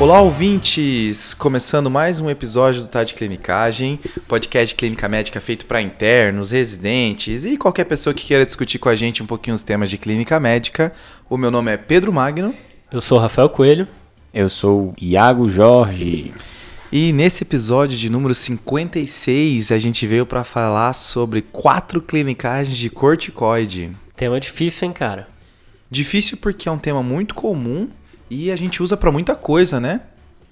Olá, ouvintes! Começando mais um episódio do Tá de Clinicagem, podcast de clínica médica feito para internos, residentes e qualquer pessoa que queira discutir com a gente um pouquinho os temas de clínica médica. O meu nome é Pedro Magno. Eu sou Rafael Coelho. Eu sou Iago Jorge. E nesse episódio de número 56, a gente veio para falar sobre quatro clinicagens de corticoide. Tema difícil, hein, cara? Difícil porque é um tema muito comum e a gente usa para muita coisa, né?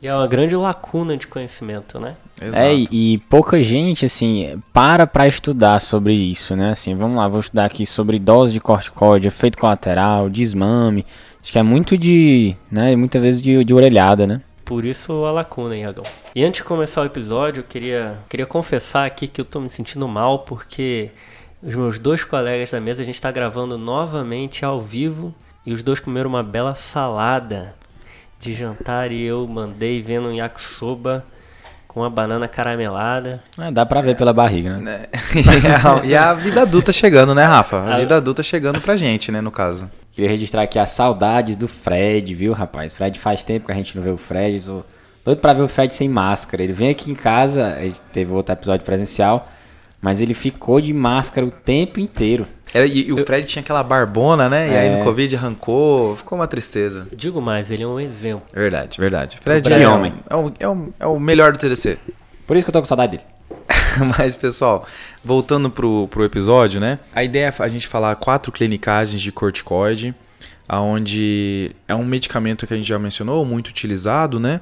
E é uma grande lacuna de conhecimento, né? Exato. É, e pouca gente, assim, para pra estudar sobre isso, né? Assim, vamos lá, vou estudar aqui sobre dose de corticoide, efeito colateral, desmame. Acho que é muito de, né, muitas vezes de, de orelhada, né? Por isso a lacuna, Iagão. E antes de começar o episódio, eu queria, queria confessar aqui que eu tô me sentindo mal porque os meus dois colegas da mesa, a gente tá gravando novamente ao vivo e os dois comeram uma bela salada de jantar e eu mandei vendo um yakisoba com uma banana caramelada. É, dá pra ver pela barriga, né? É. e a vida adulta chegando, né, Rafa? A vida adulta chegando pra gente, né, no caso. Queria registrar aqui as saudades do Fred, viu, rapaz? Fred faz tempo que a gente não vê o Fred. Sou doido pra ver o Fred sem máscara. Ele vem aqui em casa, a gente teve outro episódio presencial, mas ele ficou de máscara o tempo inteiro. Era, e, e, o Fred tinha aquela barbona, né? É. E aí no é. Covid arrancou, ficou uma tristeza. Digo mais, ele é um exemplo. Verdade, verdade. Fred é, homem. É, o, é, o, é o melhor do TDC. Por isso que eu tô com saudade dele. Mas, pessoal, voltando pro, pro episódio, né? A ideia é a gente falar quatro clinicagens de corticoide aonde é um medicamento que a gente já mencionou, muito utilizado, né?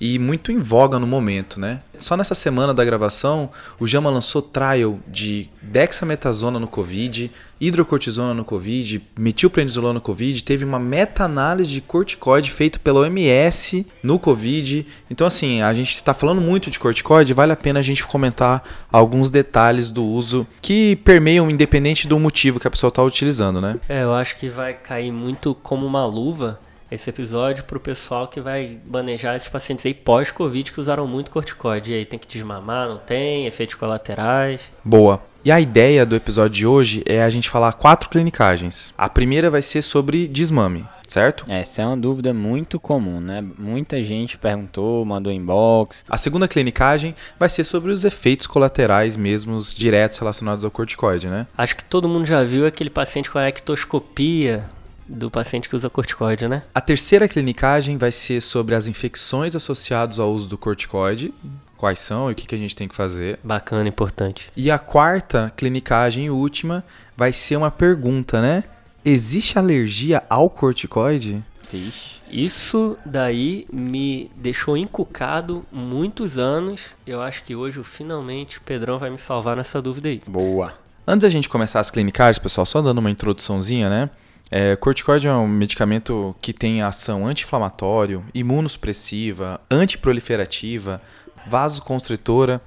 E muito em voga no momento, né? Só nessa semana da gravação, o JAMA lançou trial de dexametasona no COVID, hidrocortisona no COVID, metilprednisolona no COVID, teve uma meta-análise de corticoide feita pela OMS no COVID. Então, assim, a gente está falando muito de corticoide, vale a pena a gente comentar alguns detalhes do uso que permeiam, independente do motivo que a pessoa está utilizando, né? É, eu acho que vai cair muito como uma luva esse episódio para o pessoal que vai manejar esses pacientes aí pós-Covid que usaram muito corticoide. E aí tem que desmamar, não tem? Efeitos colaterais? Boa. E a ideia do episódio de hoje é a gente falar quatro clinicagens. A primeira vai ser sobre desmame, certo? Essa é uma dúvida muito comum, né? Muita gente perguntou, mandou inbox. A segunda clinicagem vai ser sobre os efeitos colaterais mesmos diretos relacionados ao corticoide, né? Acho que todo mundo já viu aquele paciente com a ectoscopia do paciente que usa corticoide, né? A terceira clinicagem vai ser sobre as infecções associadas ao uso do corticoide, quais são e o que, que a gente tem que fazer. Bacana, importante. E a quarta clinicagem e última vai ser uma pergunta, né? Existe alergia ao corticoide? Ixi. Isso daí me deixou encucado muitos anos. Eu acho que hoje, finalmente, o Pedrão vai me salvar nessa dúvida aí. Boa. Antes da gente começar as clinicagens, pessoal, só dando uma introduçãozinha, né? É, corticoide é um medicamento que tem ação anti-inflamatório, imunossupressiva, antiproliferativa, vasoconstritora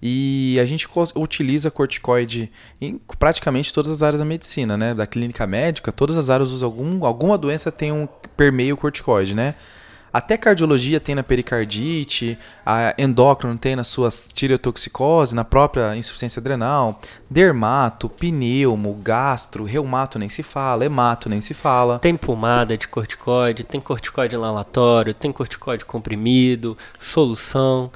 e a gente utiliza corticoide em praticamente todas as áreas da medicina, né? Da clínica médica, todas as áreas usam algum, alguma doença tem um permeio corticoide, né? Até cardiologia tem na pericardite, a endócrino tem nas suas tireotoxicose, na própria insuficiência adrenal, dermato, pneumo, gastro, reumato nem se fala, hemato nem se fala. Tem pomada de corticoide, tem corticoide inalatório, tem corticoide comprimido, solução,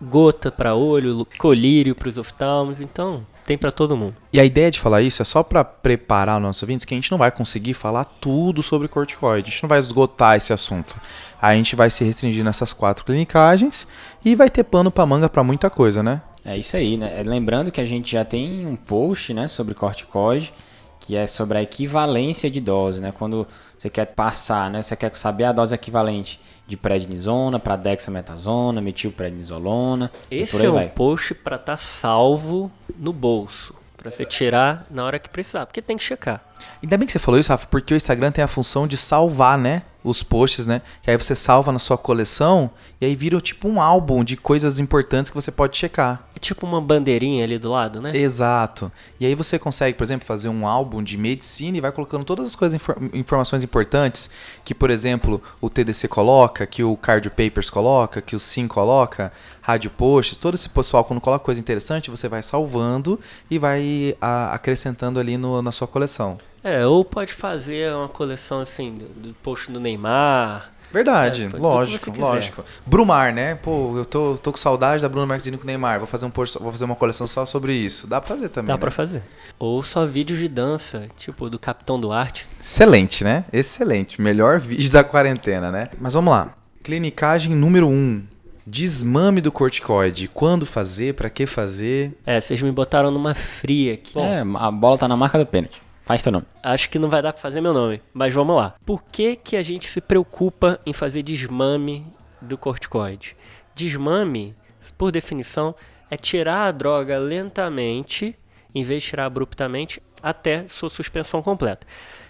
gota para olho, colírio para os oftalmos, então tem para todo mundo. E a ideia de falar isso é só para preparar os nossos ouvintes que a gente não vai conseguir falar tudo sobre corticoide, a gente não vai esgotar esse assunto. A gente vai se restringir nessas quatro clinicagens e vai ter pano para manga para muita coisa, né? É isso aí, né? Lembrando que a gente já tem um post, né, sobre corticoide, que é sobre a equivalência de dose, né? Quando você quer passar, né? Você quer saber a dose equivalente de prednisona para dexametasona, metilprednisolona. Esse é um post para estar tá salvo no bolso, para você tirar na hora que precisar, porque tem que checar. Ainda bem que você falou isso, Rafa, porque o Instagram tem a função de salvar, né? Os posts, né? Que aí você salva na sua coleção e aí vira tipo um álbum de coisas importantes que você pode checar. É tipo uma bandeirinha ali do lado, né? Exato. E aí você consegue, por exemplo, fazer um álbum de medicina e vai colocando todas as coisas, informações importantes que, por exemplo, o TDC coloca, que o Cardio Papers coloca, que o Sim coloca, Rádio Posts, todo esse pessoal quando coloca coisa interessante, você vai salvando e vai a, acrescentando ali no, na sua coleção. É, ou pode fazer uma coleção assim, do, do post do Neymar. Verdade, É, lógico, lógico. Brumar, né? Pô, eu tô, tô com saudade da Bruna Marquezine com o Neymar. Vou fazer, um post, vou fazer uma coleção só sobre isso. Dá pra fazer também. Dá né? pra fazer. Ou só vídeos de dança, tipo do Capitão Duarte. Excelente, né? Excelente. Melhor vídeo da quarentena, né? Mas vamos lá. Clinicagem número 1. Um. Desmame do corticoide. Quando fazer? Pra que fazer? É, vocês me botaram numa fria aqui. Bom, É, a bola tá na marca do pênalti. Faz teu nome. acho que não vai dar pra fazer meu nome, mas vamos lá. Por que que a gente se preocupa em fazer desmame do corticoide? Desmame, por definição, é tirar a droga lentamente, em vez de tirar abruptamente, até sua suspensão completa.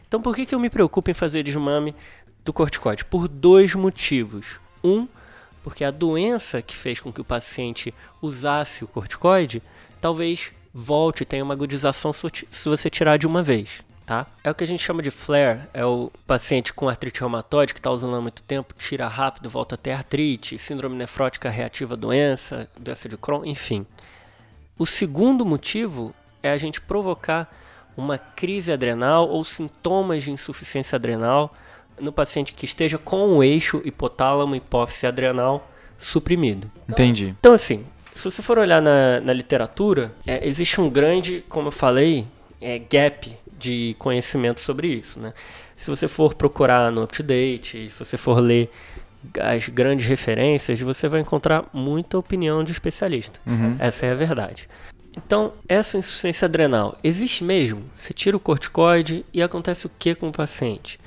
Então por que que eu me preocupo em fazer desmame do corticoide? Por dois motivos. Um, porque a doença que fez com que o paciente usasse o corticoide talvez volte tenha uma agudização se você tirar de uma vez. Tá? É o que a gente chama de flare, é o paciente com artrite reumatoide que está usando há muito tempo, tira rápido, volta a ter artrite, síndrome nefrótica reativa doença, doença de Crohn, enfim. O segundo motivo é a gente provocar uma crise adrenal ou sintomas de insuficiência adrenal no paciente que esteja com o eixo hipotálamo hipófise adrenal suprimido. Entendi. Então, assim, se você for olhar na, na literatura, é, existe um grande, como eu falei, é, gap de conhecimento sobre isso, né? Se você for procurar no UpToDate, se você for ler as grandes referências, você vai encontrar muita opinião de especialista. Essa é a verdade. Então, essa insuficiência adrenal existe mesmo? Você tira o corticoide e acontece o que com o paciente?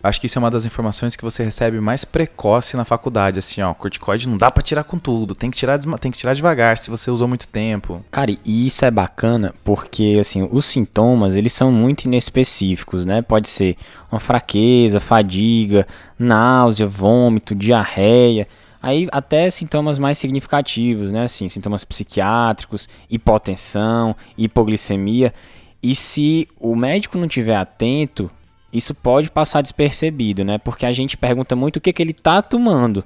Acho que isso é uma das informações que você recebe mais precoce na faculdade. Assim, ó, corticoide não dá pra tirar com tudo. Tem que tirar, tem que tirar devagar se você usou muito tempo. Cara, e isso é bacana porque, assim, os sintomas, eles são muito inespecíficos, né? Pode ser uma fraqueza, fadiga, náusea, vômito, diarreia. Aí até sintomas mais significativos, né? Assim, sintomas psiquiátricos, hipotensão, hipoglicemia. E se o médico não tiver atento, isso pode passar despercebido, né? Porque a gente pergunta muito o que, que ele tá tomando.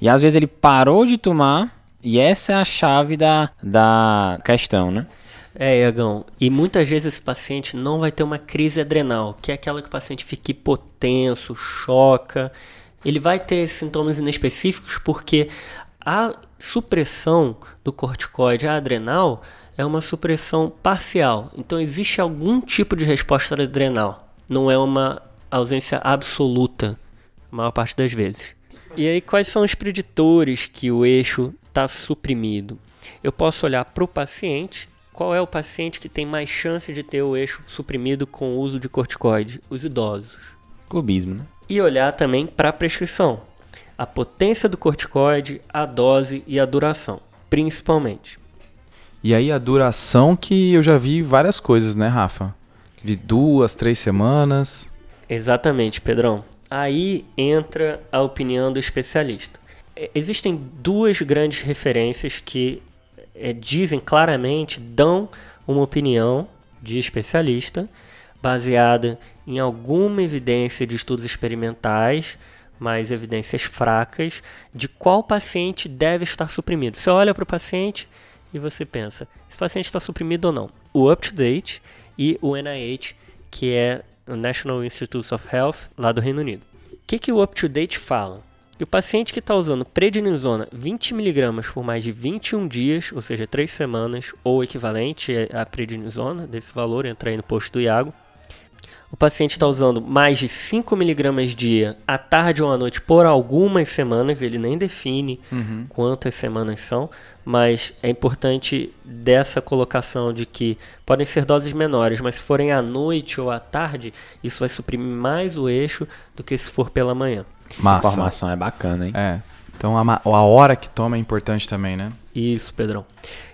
E às vezes ele parou de tomar e essa é a chave da, da questão, né? É, Iagão, e muitas vezes esse paciente não vai ter uma crise adrenal, que é aquela que o paciente fica hipotenso, choca. Ele vai ter sintomas inespecíficos porque a supressão do corticoide adrenal é uma supressão parcial. Então existe algum tipo de resposta adrenal. Não é uma ausência absoluta, a maior parte das vezes. E aí, quais são os preditores que o eixo está suprimido? Eu posso olhar para o paciente. Qual é o paciente que tem mais chance de ter o eixo suprimido com o uso de corticoide? Os idosos. Clubismo, né? E olhar também para a prescrição. A potência do corticoide, a dose e a duração, principalmente. E aí a duração que eu já vi várias coisas, né, Rafa? Vi duas, três semanas. Exatamente, Pedrão. Aí entra a opinião do especialista. É, Existem duas grandes referências que é, dizem claramente, dão uma opinião de especialista baseada em alguma evidência de estudos experimentais, mas evidências fracas, de qual paciente deve estar suprimido. Você olha para o paciente e você pensa, esse paciente está suprimido ou não? O UpToDate e o NIH, que é o National Institutes of Health, lá do Reino Unido. O que, que o UpToDate fala? Que o paciente que está usando prednisona 20mg por mais de 21 dias, ou seja, 3 semanas, ou equivalente à prednisona, desse valor, entra aí no post do Iago, o paciente está usando mais de 5mg dia à tarde ou à noite por algumas semanas, ele nem define quantas semanas são, mas é importante dessa colocação de que podem ser doses menores, mas se forem à noite ou à tarde, isso vai suprimir mais o eixo do que se for pela manhã. Essa Massa. informação é bacana, hein? É. Então a, a hora que toma é importante também, né? Isso, Pedrão.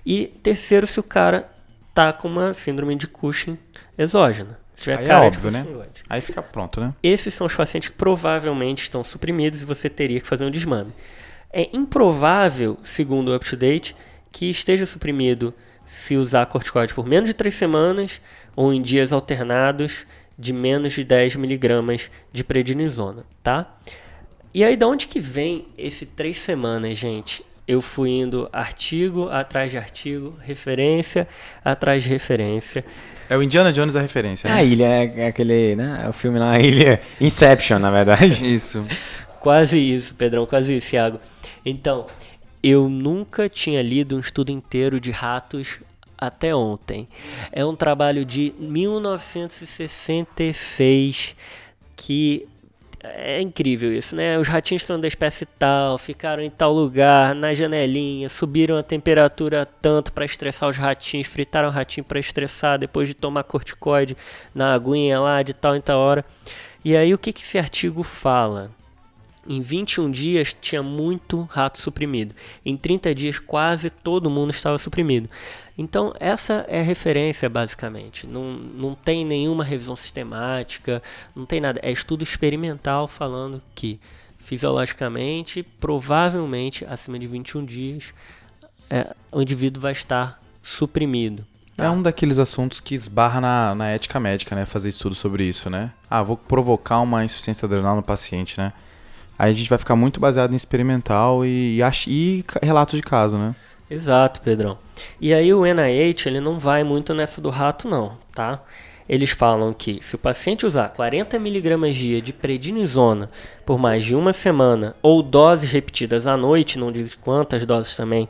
E terceiro, se o cara tá com uma síndrome de Cushing exógena. Se tiver Aí é cara de óbvio, né? Aí fica pronto, né? Esses são os pacientes que provavelmente estão suprimidos e você teria que fazer um desmame. É improvável, segundo o UpToDate, que esteja suprimido se usar corticoide por menos de 3 semanas ou em dias alternados de menos de 10 miligramas de prednisona, tá? E aí, da onde que vem esse 3 semanas, gente? eu fui indo artigo atrás de artigo, referência atrás de referência. É o Indiana Jones a referência, né? A ilha é aquele, né? É o filme lá, a ilha Inception, na verdade. Isso. Quase isso, Pedrão, quase isso, Thiago. Então, eu nunca tinha lido um estudo inteiro de ratos até ontem. É um trabalho de 1966 que é incrível isso, né? Os ratinhos estão da espécie tal, ficaram em tal lugar, na janelinha, subiram a temperatura tanto para estressar os ratinhos, fritaram o ratinho para estressar depois de tomar corticoide na aguinha lá de tal em tal hora. E aí o que, que esse artigo fala? Em 21 dias tinha muito rato suprimido. Em 30 dias quase todo mundo estava suprimido. Então essa é a referência basicamente. Não, não tem nenhuma revisão sistemática, não tem nada. É estudo experimental falando que fisiologicamente, provavelmente acima de 21 dias, é, o indivíduo vai estar suprimido. Tá? É um daqueles assuntos que esbarra na, na ética médica, né? Fazer estudo sobre isso, né? Ah, vou provocar uma insuficiência adrenal no paciente, né? Aí a gente vai ficar muito baseado em experimental e, e, e relatos de caso, né? Exato, Pedrão. E aí o NIH, ele não vai muito nessa do rato não, tá? Eles falam que se o paciente usar 40 mg dia de prednisona por mais de uma semana ou doses repetidas à noite, não diz quantas doses também,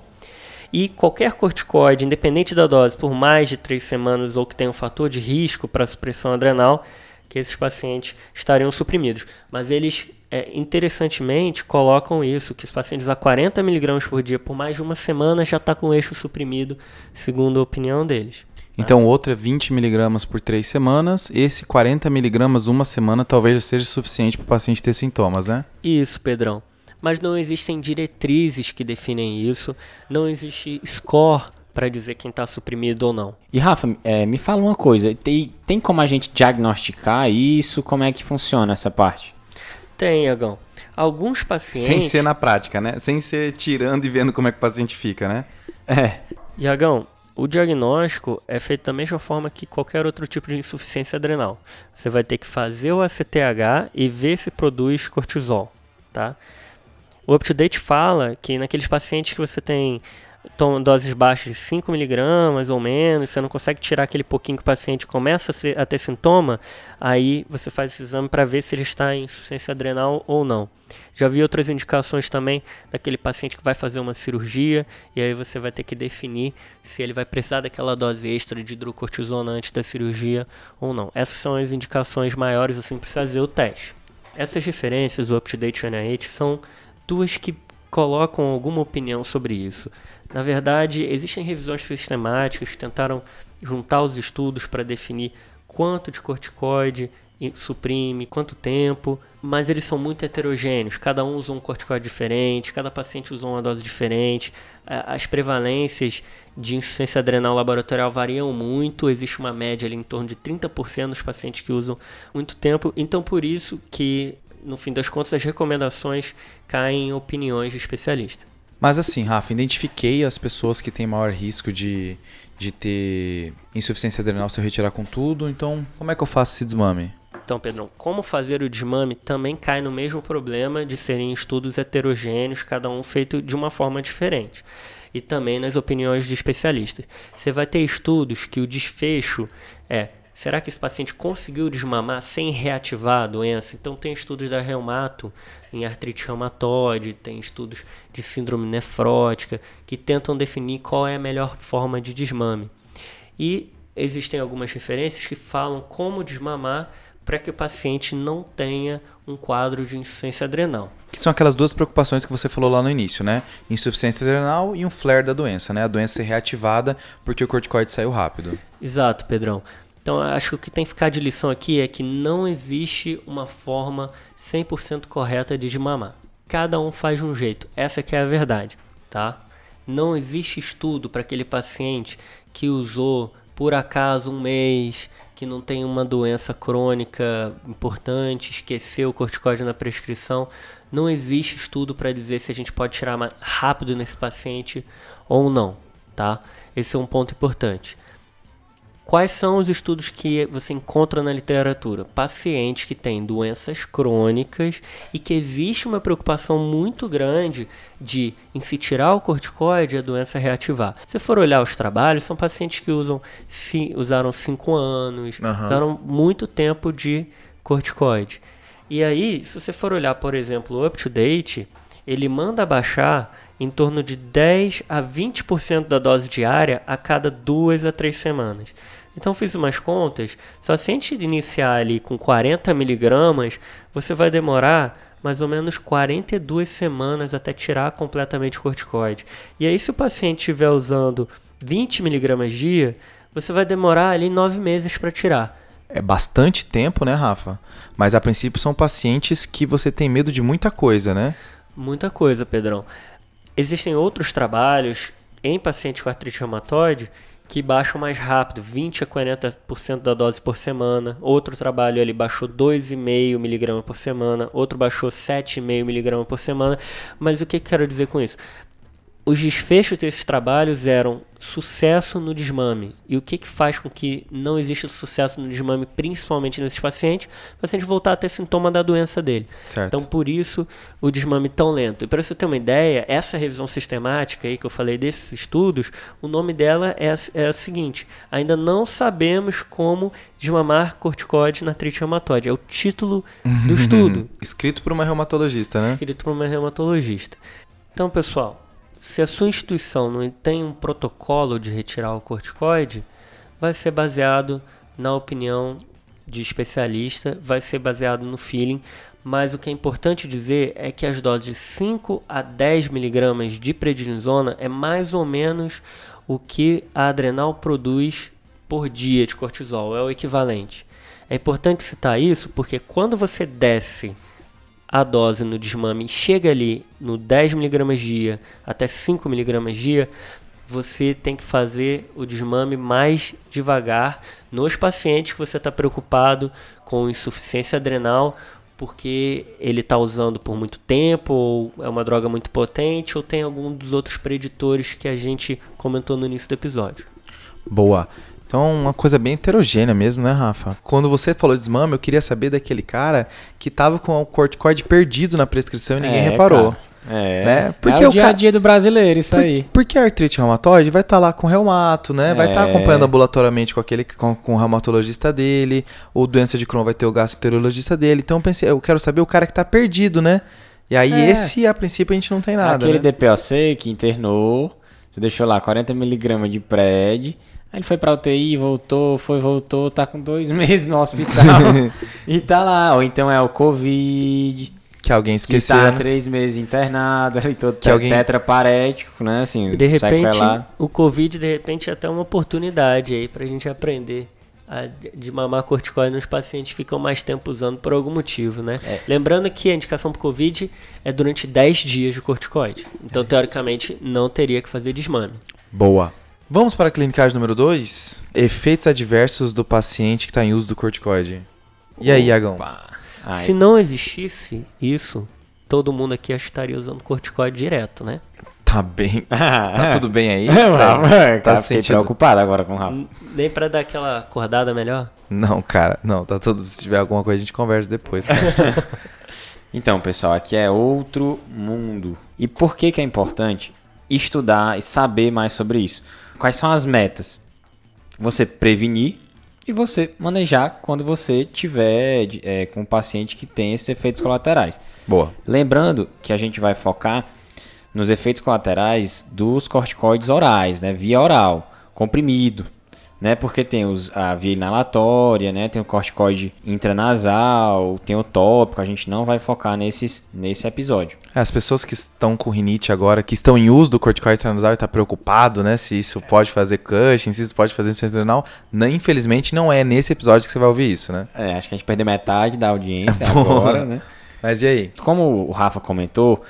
e qualquer corticoide, independente da dose, por mais de 3 semanas ou que tenha um fator de risco para supressão adrenal, que esses pacientes estariam suprimidos. Mas eles é, interessantemente, colocam isso, que os pacientes a 40 mg por dia por mais de uma semana já está com o eixo suprimido, segundo a opinião deles. Então, o outro é 20 mg por três semanas. Esse 40 mg uma semana talvez já seja suficiente para o paciente ter sintomas, né? Isso, Pedrão. Mas não existem diretrizes que definem isso. Não existe score para dizer quem está suprimido ou não. E Rafa, é, me fala uma coisa. Tem, tem como a gente diagnosticar isso? Como é que funciona essa parte? Tem, Iagão. Alguns pacientes. Sem ser na prática, né? Sem ser tirando e vendo como é que o paciente fica, né? É. Iagão, o diagnóstico é feito da mesma forma que qualquer outro tipo de insuficiência adrenal. Você vai ter que fazer o ACTH e ver se produz cortisol, tá? O UpToDate fala que naqueles pacientes que você tem doses baixas de 5mg ou menos, você não consegue tirar aquele pouquinho que o paciente começa a, ser, a ter sintoma, aí você faz esse exame para ver se ele está em insuficiência adrenal ou não. Já vi outras indicações também daquele paciente que vai fazer uma cirurgia e aí você vai ter que definir se ele vai precisar daquela dose extra de hidrocortisona antes da cirurgia ou não. Essas são as indicações maiores assim para fazer o teste. Essas referências, o UpToDate NIH, são duas que colocam alguma opinião sobre isso. Na verdade, existem revisões sistemáticas que tentaram juntar os estudos para definir quanto de corticoide suprime, quanto tempo, mas eles são muito heterogêneos. Cada um usa um corticoide diferente, cada paciente usa uma dose diferente. As prevalências de insuficiência adrenal laboratorial variam muito, existe uma média ali em torno de 30% dos pacientes que usam muito tempo. Então, por isso que no fim das contas, as recomendações caem em opiniões de especialista. Mas assim, Rafa, identifiquei as pessoas que têm maior risco de, de ter insuficiência adrenal se eu retirar com tudo, então como é que eu faço esse desmame? Então, Pedrão, como fazer o desmame também cai no mesmo problema de serem estudos heterogêneos, cada um feito de uma forma diferente. E também nas opiniões de especialistas. Você vai ter estudos que o desfecho é Será que esse paciente conseguiu desmamar sem reativar a doença? Então, tem estudos da reumato em artrite reumatoide, tem estudos de síndrome nefrótica que tentam definir qual é a melhor forma de desmame. E existem algumas referências que falam como desmamar para que o paciente não tenha um quadro de insuficiência adrenal. Que são aquelas duas preocupações que você falou lá no início, né? Insuficiência adrenal e um flare da doença, né? A doença ser reativada porque o corticoide saiu rápido. Exato, Pedrão. Então, acho que o que tem que ficar de lição aqui é que não existe uma forma 100% correta de desmamar. Cada um faz de um jeito. Essa que é a verdade, tá? Não existe estudo para aquele paciente que usou por acaso um mês, que não tem uma doença crônica importante, esqueceu o corticóide na prescrição. Não existe estudo para dizer se a gente pode tirar rápido nesse paciente ou não, tá? Esse é um ponto importante Quais são os estudos que você encontra na literatura? Pacientes que têm doenças crônicas e que existe uma preocupação muito grande de, em se tirar o corticoide, a doença reativar. Se for olhar os trabalhos, são pacientes que usam, si, usaram 5 anos, Aham. usaram muito tempo de corticoide. E aí, se você for olhar, por exemplo, o Up to Date, ele manda baixar em torno de 10 a 20% da dose diária a cada duas a três semanas. Então fiz umas contas, se o paciente iniciar ali com 40 miligramas, você vai demorar mais ou menos 42 semanas até tirar completamente o corticoide. E aí se o paciente estiver usando 20 miligramas dia, você vai demorar ali 9 meses para tirar. É bastante tempo, né, Rafa? Mas a princípio são pacientes que você tem medo de muita coisa, né? Muita coisa, Pedrão. Existem outros trabalhos em pacientes com artrite reumatoide que baixam mais rápido, 20 a 40% da dose por semana. Outro trabalho ele baixou 2,5 mg por semana, outro baixou 7,5 mg por semana. Mas o que eu quero dizer com isso? Os desfechos desses trabalhos eram sucesso no desmame. E o que, que faz com que não exista sucesso no desmame, principalmente nesses pacientes? O paciente voltar a ter sintoma da doença dele. Certo. Então, por isso, o desmame tão lento. E para você ter uma ideia, essa revisão sistemática aí que eu falei desses estudos, o nome dela é, é a seguinte: ainda não sabemos como desmamar corticoide na artrite reumatoide. É o título do estudo, Escrito por uma reumatologista, né? escrito por uma reumatologista. Então, pessoal, se a sua instituição não tem um protocolo de retirar o corticoide, vai ser baseado na opinião de especialista, vai ser baseado no feeling, mas o que é importante dizer é que as doses de 5 a 10 miligramas de prednisona é mais ou menos o que a adrenal produz por dia de cortisol, é o equivalente. É importante citar isso porque quando você desce a dose no desmame chega ali no 10mg dia até 5mg dia, você tem que fazer o desmame mais devagar nos pacientes que você está preocupado com insuficiência adrenal, porque ele está usando por muito tempo, ou é uma droga muito potente, ou tem algum dos outros preditores que a gente comentou no início do episódio. Boa. Então, uma coisa bem heterogênea mesmo, né, Rafa? Quando você falou de desmame, eu queria saber daquele cara que tava com o corticoide perdido na prescrição e ninguém É, reparou. cara. É, Né? é Porque o o dia a dia do brasileiro, isso Por- aí. Porque a artrite reumatoide vai estar lá com reumato, né? Vai estar É. acompanhando ambulatoriamente com aquele com, com o reumatologista dele, ou doença de Crohn vai ter o gastroenterologista dele. Então eu pensei, eu quero saber o cara que tá perdido, né? E aí É. esse a princípio a gente não tem nada, Aquele né? DPOC que internou, você deixou lá 40mg de pred, aí ele foi pra UTI, voltou, foi, voltou, tá com dois meses no hospital e tá lá. Ou então é o Covid, Que alguém que esqueceu. tá né? três meses internado, ali todo Que alguém- tetraparético, né, assim, De repente, o Covid, de repente, é até uma oportunidade aí pra gente aprender a, de mamar corticoide nos pacientes que ficam mais tempo usando por algum motivo, né? É. Lembrando que a indicação pro Covid é durante 10 dias de corticoide. Então, teoricamente, não teria que fazer desmame. Boa. Vamos para a clinicagem número 2. Efeitos adversos do paciente que está em uso do corticoide. E aí, Iagão? Se não existisse isso, todo mundo aqui estaria usando corticoide direto, né? Tá bem. Tá tudo bem aí? Tá cara, fiquei sentindo- preocupado agora com o Rafa. Nem pra dar aquela acordada melhor. Não, cara. Não, tá tudo. Se tiver alguma coisa, a gente conversa depois. Então, pessoal, aqui é outro mundo. E por que que é importante estudar e saber mais sobre isso? Quais são as metas? Você prevenir e você manejar quando você tiver é, com um paciente que tem esses efeitos colaterais. Boa. Lembrando que a gente vai focar nos efeitos colaterais dos corticoides orais, né? Via oral, comprimido, né? Porque tem os, a via inalatória, né? Tem o corticoide intranasal, tem o tópico. A gente não vai focar nesses nesse episódio. As pessoas que estão com rinite agora, que estão em uso do corticoide transnasal e tá preocupado, né? Se isso pode fazer Cushing, se isso pode fazer insuficiência adrenal. Não, infelizmente, não é nesse episódio que você vai ouvir isso, né? É, acho que a gente perdeu metade da audiência Boa. agora, né? Mas e aí? Como o Rafa comentou,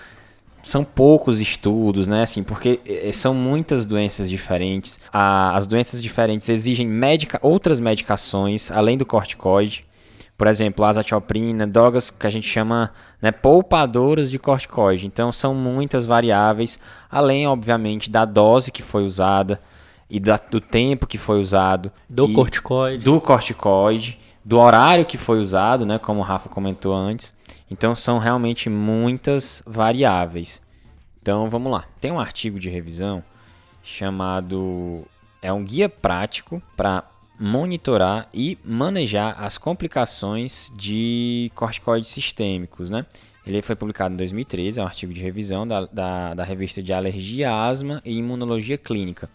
são poucos estudos, né? Assim, porque eh, são muitas doenças diferentes. As doenças diferentes exigem medica, outras medicações além do corticoide. Por exemplo, azatioprina, drogas que a gente chama né, poupadoras de corticoide. Então, são muitas variáveis, além, obviamente, da dose que foi usada. e da, do tempo que foi usado. Do corticoide. Do corticoide, do horário que foi usado, né? Como o Rafa comentou antes. Então são realmente muitas variáveis. Então vamos lá. Tem um artigo de revisão chamado. É um guia prático para monitorar e manejar as complicações de corticoides sistêmicos, né? Ele foi publicado em 2013, é um artigo de revisão da, da, da revista de Alergia, Asma e Imunologia Clínica.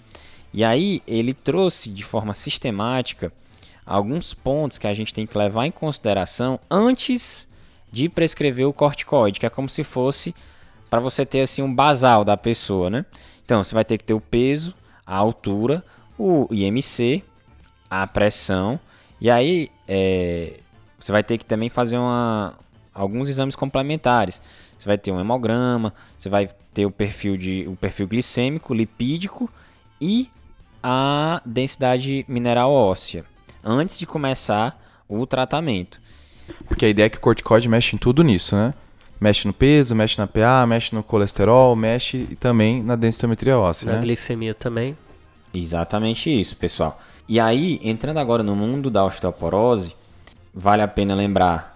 E aí ele trouxe de forma sistemática alguns pontos que a gente tem que levar em consideração antes de prescrever o corticoide, que é como se fosse para você ter assim um basal da pessoa, né? Então você vai ter que ter o peso, a altura, o IMC, a pressão e aí é, você vai ter que também fazer uma, alguns exames complementares. Você vai ter um hemograma, você vai ter o perfil de o perfil glicêmico, lipídico e a densidade mineral óssea antes de começar o tratamento. Porque a ideia é que o corticoide mexe em tudo nisso, né? Mexe no peso, mexe na PA, mexe no colesterol, mexe também na densitometria óssea. Na né? glicemia também. Exatamente isso, pessoal. E aí, entrando agora no mundo da osteoporose, vale a pena lembrar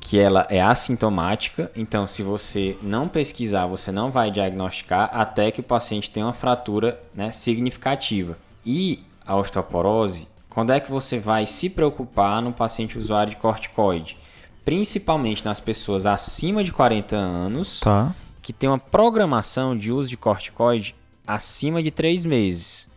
que ela é assintomática, então se você não pesquisar, você não vai diagnosticar até que o paciente tenha uma fratura né, significativa. E a osteoporose, quando é que você vai se preocupar no paciente usuário de corticoide? Principalmente nas pessoas acima de 40 anos, Tá. que tem uma programação de uso de corticoide acima de 3 meses.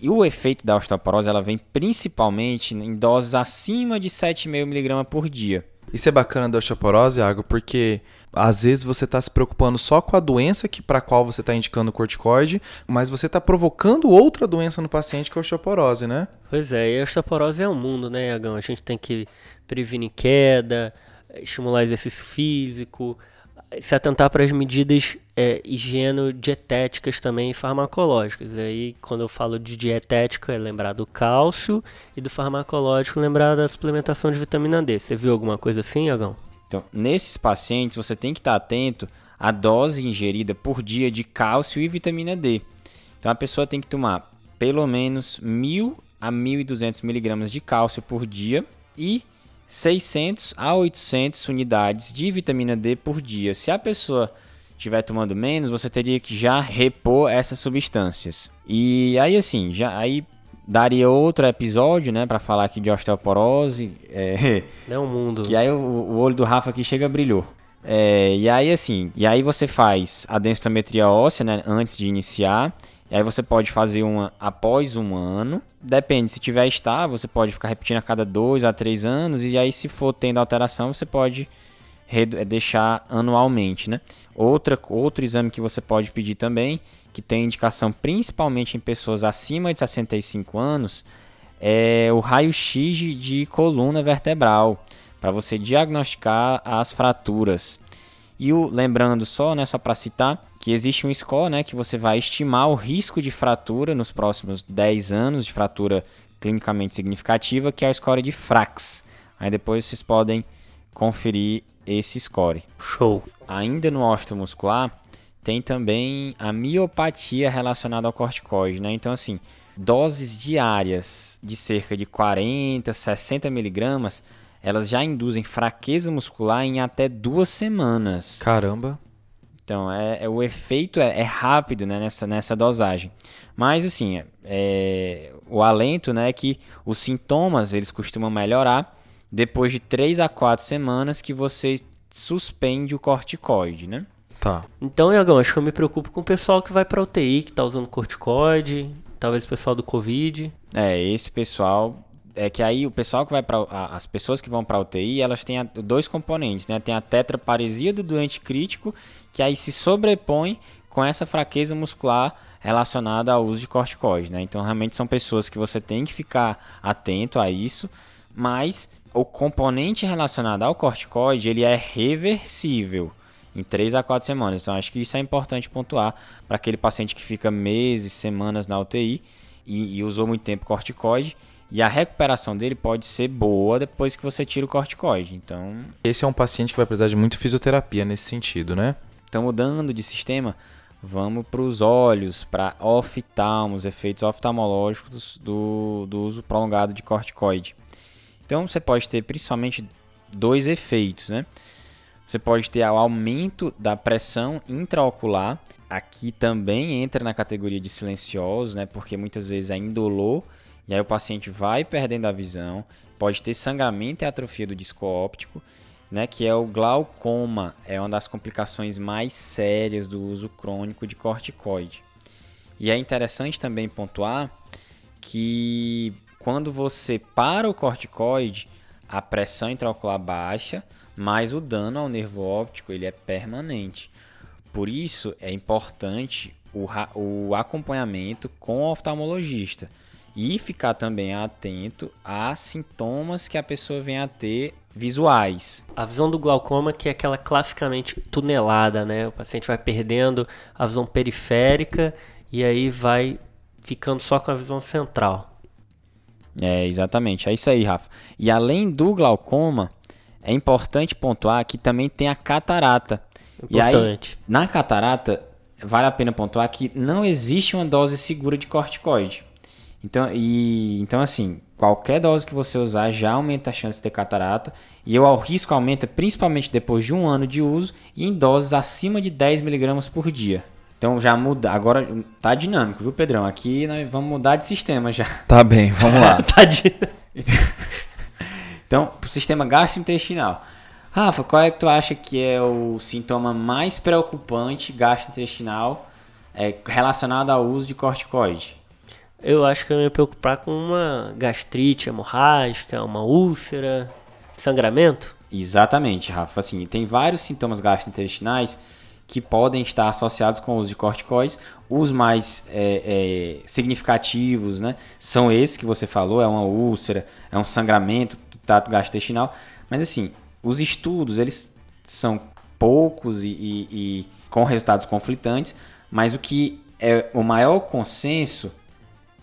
E o efeito da osteoporose ela vem principalmente em doses acima de 7,5 mg por dia. Isso é bacana da osteoporose, Iago, porque às vezes você está se preocupando só com a doença que para qual você está indicando o corticoide, mas você está provocando outra doença no paciente que é a osteoporose, né? Pois é, e a osteoporose é um mundo, né, Iagão? A gente tem que prevenir queda, estimular exercício físico, se atentar para as medidas é, higieno-dietéticas também e farmacológicas. Aí, quando eu falo de dietética, é lembrar do cálcio e do farmacológico, lembrar da suplementação de vitamina D. Você viu alguma coisa assim, Iagão? Então, nesses pacientes, você tem que estar atento à dose ingerida por dia de cálcio e vitamina D. Então, a pessoa tem que tomar pelo menos 1.000 a 1.200 miligramas de cálcio por dia e 600 a 800 unidades de vitamina D por dia. Se a pessoa estiver tomando menos, você teria que já repor essas substâncias. E aí, assim, já aí daria outro episódio, né, para falar aqui de osteoporose. É, É um mundo. que aí o, o olho do Rafa aqui chega brilhou. É, e aí assim, e aí você faz a densitometria óssea, né, antes de iniciar. E aí você pode fazer uma após um ano. Depende, se tiver estável, você pode ficar repetindo a cada dois a três anos. E aí, se for tendo alteração, você pode é, deixar anualmente, né? Outra, outro exame que você pode pedir também, que tem indicação principalmente em pessoas acima de 65 anos, é o raio-x de- de coluna vertebral, para você diagnosticar as fraturas. E o, lembrando só, né, só para citar, que existe um score, né, que você vai estimar o risco de fratura nos próximos 10 anos de fratura clinicamente significativa, que é o score de Frax. Aí depois vocês podem conferir esse score. Show. Ainda no osteomuscular, tem também a miopatia relacionada ao corticoide, né? Então, assim, doses diárias de cerca de 40, 60 miligramas, elas já induzem fraqueza muscular em até duas semanas. Caramba. Então, é, é- o efeito é, é rápido né, nessa, nessa dosagem. Mas, assim, é, o alento né, é que os sintomas eles costumam melhorar depois de 3 a 4 semanas que você suspende o corticoide, né? Tá. Então, Iagão, acho que eu me preocupo com o pessoal que vai pra UTI, que tá usando corticoide, talvez o pessoal do Covid. É, esse pessoal é que aí o pessoal que vai para as pessoas que vão para UTI, elas têm dois componentes, né? Tem a tetraparesia do doente crítico, que aí se sobrepõe com essa fraqueza muscular relacionada ao uso de corticoide, né? Então, realmente são pessoas que você tem que ficar atento a isso, mas o componente relacionado ao corticoide, ele é reversível em 3 a 4 semanas. Então, acho que isso é importante pontuar para aquele paciente que fica meses, semanas na UTI e, e usou muito tempo corticoide. E a recuperação dele pode ser boa depois que você tira o corticoide. Então, Esse é um paciente que vai precisar de muito fisioterapia nesse sentido, né? então mudando de sistema, vamos para os olhos, para oftalmos, efeitos oftalmológicos do, do uso prolongado de corticoide. Então você pode ter principalmente dois efeitos, né? Você pode ter o aumento da pressão intraocular. Aqui também entra na categoria de silenciosos, né? Porque muitas vezes é indolor e aí o paciente vai perdendo a visão. Pode ter sangramento e atrofia do disco óptico né, que é o glaucoma, é uma das complicações mais sérias do uso crônico de corticoide. E é interessante também pontuar que quando você para o corticoide, a pressão intraocular baixa, mas o dano ao nervo óptico ele é permanente. Por isso é importante o, o acompanhamento com o oftalmologista e ficar também atento a sintomas que a pessoa vem a ter visuais. A visão do glaucoma que é aquela classicamente tunelada, né? O paciente vai perdendo a visão periférica e aí vai ficando só com a visão central. É, exatamente. É isso aí, Rafa. E além do glaucoma, é importante pontuar que também tem a catarata. Importante. E aí, na catarata, vale a pena pontuar que não existe uma dose segura de corticoide. Então, e, então assim, qualquer dose que você usar já aumenta a chance de ter catarata. E o risco aumenta principalmente depois de um ano de uso e em doses acima de 10 miligramas por dia. Então já muda. Agora tá dinâmico, viu, Pedrão? Aqui nós vamos mudar de sistema já. Tá bem, vamos lá. tá dinâmico. então, pro sistema gastrointestinal. Rafa, qual é que tu acha que é o sintoma mais preocupante gastrointestinal é, relacionado ao uso de corticoide? Eu acho que eu ia me preocupar com uma gastrite hemorrágica, uma úlcera, sangramento. Exatamente, Rafa. Assim, tem vários sintomas gastrointestinais que podem estar associados com o uso de corticoides. Os mais é, é, significativos né, são esses que você falou: é uma úlcera, é um sangramento trato gastrointestinal. Mas, assim, os estudos eles são poucos e, e, e com resultados conflitantes, mas o que é o maior consenso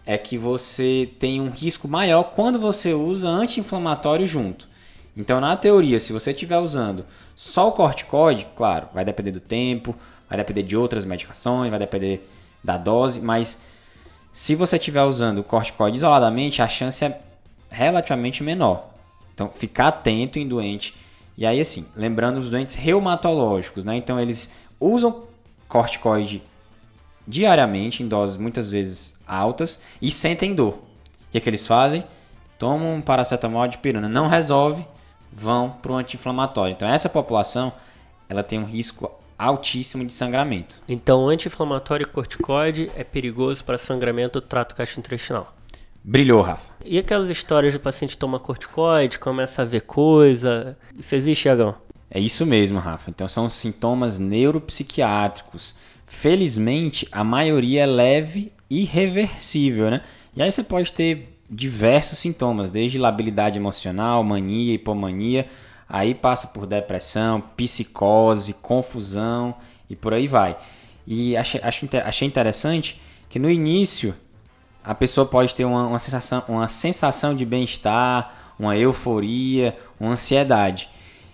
é que você tem um risco maior quando você usa anti-inflamatório junto. Então, na teoria, se você estiver usando só o corticoide, claro, vai depender do tempo, vai depender de outras medicações, vai depender da dose, mas se você estiver usando o corticoide isoladamente, a chance é relativamente menor. Então, ficar atento em doente. E aí, assim, lembrando os doentes reumatológicos, né? Então, eles usam corticoide diariamente, em doses muitas vezes altas, e sentem dor. O que, é que eles fazem? Tomam um paracetamol de pirona. Não resolve, vão para o anti-inflamatório. Então, essa população ela tem um risco altíssimo de sangramento. Então, anti-inflamatório e corticoide é perigoso para sangramento do trato gastrointestinal. Brilhou, Rafa. E aquelas histórias do paciente toma corticoide, começa a ver coisa. Isso existe, Iagão? É isso mesmo, Rafa. Então são sintomas neuropsiquiátricos Felizmente, a maioria é leve e reversível, né? E aí você pode ter diversos sintomas, desde labilidade emocional, mania, hipomania, aí passa por depressão, psicose, confusão e por aí vai. E achei, achei interessante que no início a pessoa pode ter uma, uma sensação, uma sensação de bem-estar, uma euforia, uma ansiedade.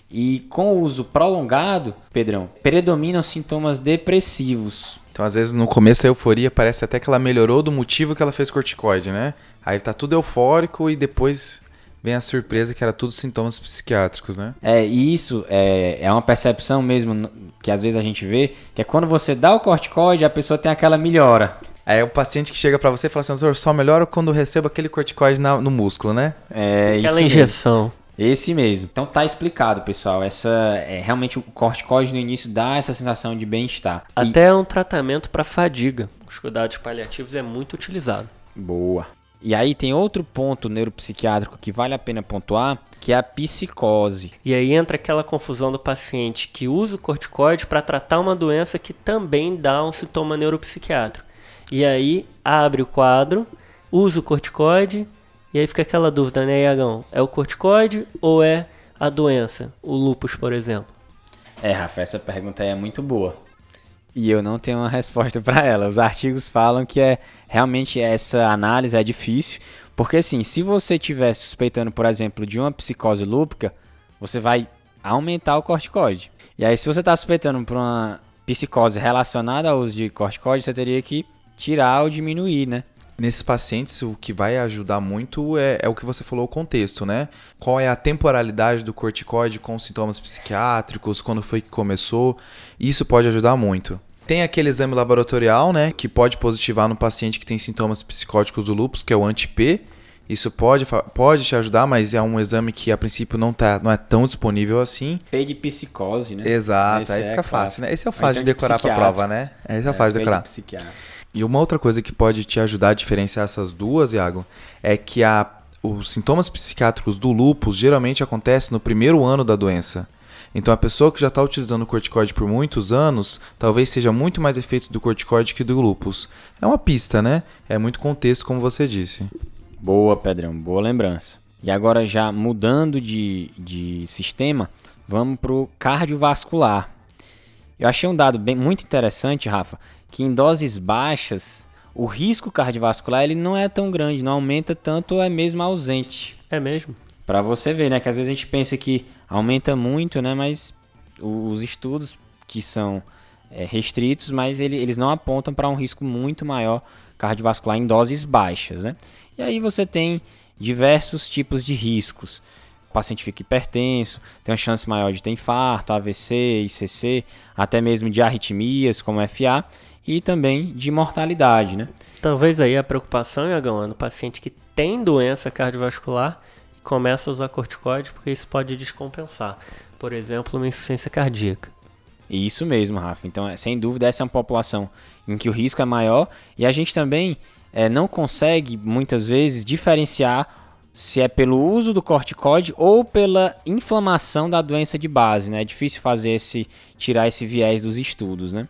E com o uso prolongado, Pedrão, predominam sintomas depressivos. Então, às vezes, no começo a euforia parece até que ela melhorou do motivo que ela fez corticoide, né? Aí tá tudo eufórico e depois vem a surpresa que era tudo sintomas psiquiátricos, né? É, isso é, é uma percepção mesmo que às vezes a gente vê, que é quando você dá o corticoide, a pessoa tem aquela melhora. É o paciente que chega para você e fala assim, doutor, só melhora quando recebo aquele corticoide na, no músculo, né? É, Aquela isso injeção. Mesmo. Esse mesmo. Então tá explicado, pessoal. Essa é realmente o corticóide no início dá essa sensação de bem-estar. Até e... um tratamento para fadiga. Os cuidados paliativos é muito utilizado. Boa. E aí tem outro ponto neuropsiquiátrico que vale a pena pontuar, que é a psicose. E aí entra aquela confusão do paciente que usa o corticoide para tratar uma doença que também dá um sintoma neuropsiquiátrico. E aí abre o quadro, usa o corticoide, e aí fica aquela dúvida, né, Iagão? É o corticoide ou é a doença? O lupus, por exemplo? É, Rafa, essa pergunta é muito boa. E eu não tenho uma resposta para ela. Os artigos falam que é realmente essa análise é difícil, porque assim, se você estiver suspeitando, por exemplo, de uma psicose lúpica, você vai aumentar o corticoide. E aí, se você está suspeitando por uma psicose relacionada ao uso de corticoide, você teria que tirar ou diminuir, né? Nesses pacientes, o que vai ajudar muito é, é, o que você falou, o contexto, né? Qual é a temporalidade do corticoide com sintomas psiquiátricos, quando foi que começou. Isso pode ajudar muito. Tem aquele exame laboratorial, né, que pode positivar no paciente que tem sintomas psicóticos do lúpus, que é o anti-P. Isso pode, pode te ajudar, mas é um exame que a princípio não, tá, não é tão disponível assim. P de psicose, né? Exato, Esse aí é fica fácil, né? Esse é o fácil então de decorar para prova, né? Esse é o fácil de decorar. E uma outra coisa que pode te ajudar a diferenciar essas duas, Iago, é que a, os sintomas psiquiátricos do lúpus geralmente acontecem no primeiro ano da doença. Então a pessoa que já está utilizando o corticoide por muitos anos, talvez seja muito mais efeito do corticoide que do lupus. É uma pista, né? É muito contexto, como você disse. Boa, Pedrão, boa lembrança. E agora já mudando de, de sistema, vamos para o cardiovascular. Eu achei um dado bem muito interessante, Rafa, que em doses baixas o risco cardiovascular ele não é tão grande, não aumenta tanto ou é mesmo ausente. É mesmo? Para você ver, né, que às vezes a gente pensa que aumenta muito, né? Mas os estudos que são é, restritos, mas ele, eles não apontam para um risco muito maior cardiovascular em doses baixas, né? E aí você tem diversos tipos de riscos. O paciente fica hipertenso, tem uma chance maior de ter infarto, AVC, ICC, até mesmo de arritmias, como FA, e também de mortalidade, né? Talvez aí a preocupação, Iagão, é no paciente que tem doença cardiovascular começa a usar corticoide porque isso pode descompensar. Por exemplo, uma insuficiência cardíaca. Isso mesmo, Rafa. Então, é, sem dúvida, essa é uma população em que o risco é maior e a gente também é, não consegue, muitas vezes, diferenciar se é pelo uso do corticoide ou pela inflamação da doença de base, né? É difícil fazer esse tirar esse viés dos estudos, né?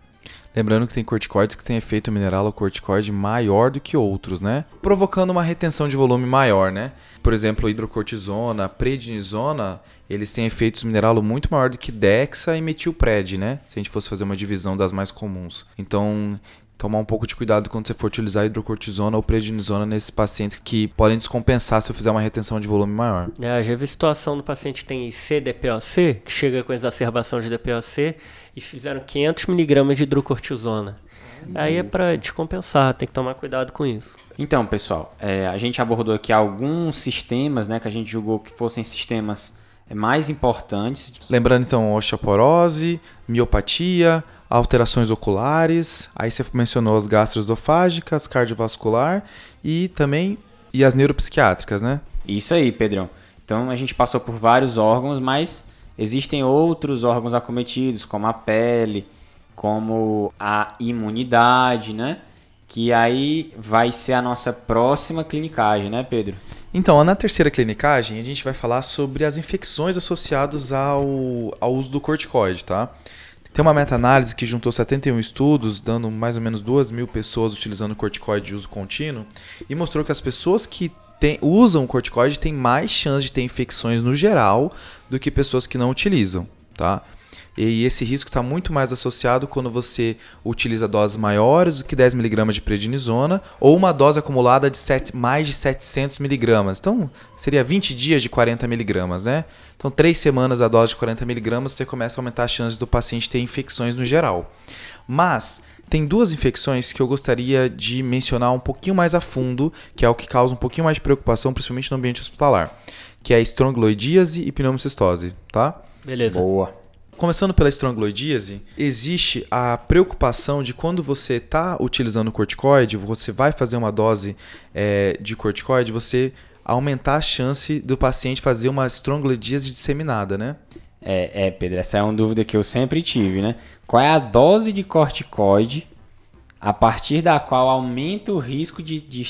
Lembrando que tem corticoides que têm efeito mineral corticoide maior do que outros, né? Provocando uma retenção de volume maior, né? Por exemplo, hidrocortisona, prednisona, eles têm efeitos mineral muito maior do que dexa e metilpred, né? Se a gente fosse fazer uma divisão das mais comuns. Então, tomar um pouco de cuidado quando você for utilizar hidrocortisona ou prednisona nesses pacientes que podem descompensar se eu fizer uma retenção de volume maior. É, já vi situação do paciente que tem CDPOC, que chega com exacerbação de DPOC e fizeram 500 miligramas de hidrocortisona. Aí é para descompensar, tem que tomar cuidado com isso. Então, pessoal, é, a gente abordou aqui alguns sistemas, né, que a gente julgou que fossem sistemas é, mais importantes. Lembrando então osteoporose, miopatia, alterações oculares, aí você mencionou as gastroesofágicas, cardiovascular e também e as neuropsiquiátricas, né? Isso aí, Pedrão. Então a gente passou por vários órgãos, mas existem outros órgãos acometidos, como a pele, como a imunidade, né? Que aí vai ser a nossa próxima clinicagem, né, Pedro? Então, na terceira clinicagem, a gente vai falar sobre as infecções associadas ao, ao uso do corticoide, tá? Tem uma meta-análise que juntou 71 estudos, dando mais ou menos 2 mil pessoas utilizando corticoide de uso contínuo, e mostrou que as pessoas que tem, usam corticoide têm mais chance de ter infecções no geral do que pessoas que não utilizam, tá? E esse risco está muito mais associado quando você utiliza doses maiores do que 10mg de prednisona ou uma dose acumulada de sete, mais de 700mg. Então, seria 20 dias de 40mg, né? Então, três semanas a dose de 40mg, você começa a aumentar as chances do paciente ter infecções no geral. Mas, tem duas infecções que eu gostaria de mencionar um pouquinho mais a fundo, que é o que causa um pouquinho mais de preocupação, principalmente no ambiente hospitalar, que é a estrongiloidíase e pneumocistose, tá? Beleza. Boa. Começando pela estrongiloidíase, existe a preocupação de quando você está utilizando corticoide, você vai fazer uma dose é, de corticoide, você aumentar a chance do paciente fazer uma estrongiloidíase disseminada, né? É, é, Pedro, essa é uma dúvida que eu sempre tive, né? Qual é a dose de corticoide a partir da qual aumenta o risco de, de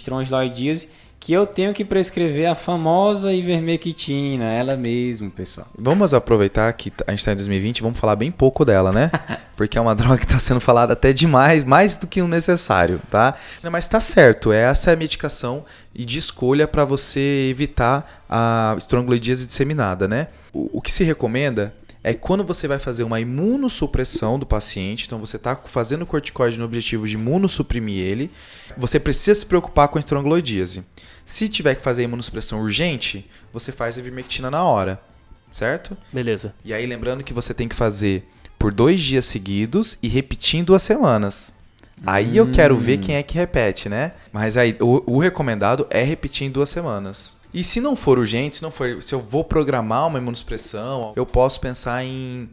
que eu tenho que prescrever a famosa ivermectina, ela mesmo, pessoal. Vamos aproveitar que a gente está em 2020 e vamos falar bem pouco dela, né? Porque é uma droga que está sendo falada até demais, mais do que o necessário, tá? Mas está certo, essa é a medicação e de escolha para você evitar a estrongiloidíase disseminada, né? O, o que se recomenda é quando você vai fazer uma imunossupressão do paciente, então você está fazendo corticoide no objetivo de imunossuprimir ele, você precisa se preocupar com a estrongiloidíase. Se tiver que fazer imunossupressão urgente, você faz a ivermectina na hora, certo? Beleza. E aí lembrando que você tem que fazer por dois dias seguidos e repetir em duas semanas. Aí eu quero ver quem é que repete, né? Mas aí o, o recomendado é repetir em duas semanas. E se não for urgente, se não for, se eu vou programar uma imunossupressão, eu posso pensar em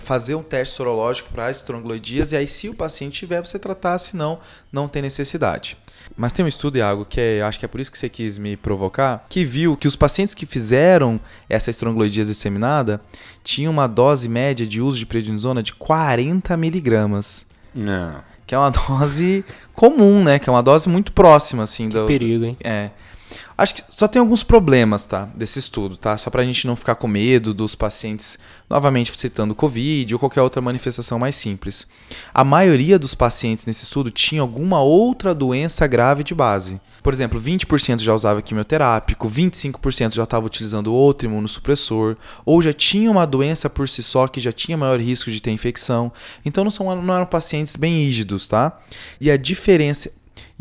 fazer um teste sorológico para estronguloidias e aí se o paciente tiver, você tratar, se não, não tem necessidade. Mas tem um estudo, Iago, que é, acho que é por isso que você quis me provocar, que viu que os pacientes que fizeram essa estronguloidia disseminada tinham uma dose média de uso de prednisona de 40 miligramas. Não. Que é uma dose comum, né? Que é uma dose muito próxima, assim. Que do, perigo, hein? É. Acho que só tem alguns problemas, tá? Desse estudo, tá? Só pra gente não ficar com medo dos pacientes, novamente citando Covid ou qualquer outra manifestação mais simples. A maioria dos pacientes nesse estudo tinha alguma outra doença grave de base. Por exemplo, 20% já usava quimioterápico, 25% já estava utilizando outro imunossupressor, ou já tinha uma doença por si só que já tinha maior risco de ter infecção. Então não, são, não eram pacientes bem rígidos, tá? E a diferença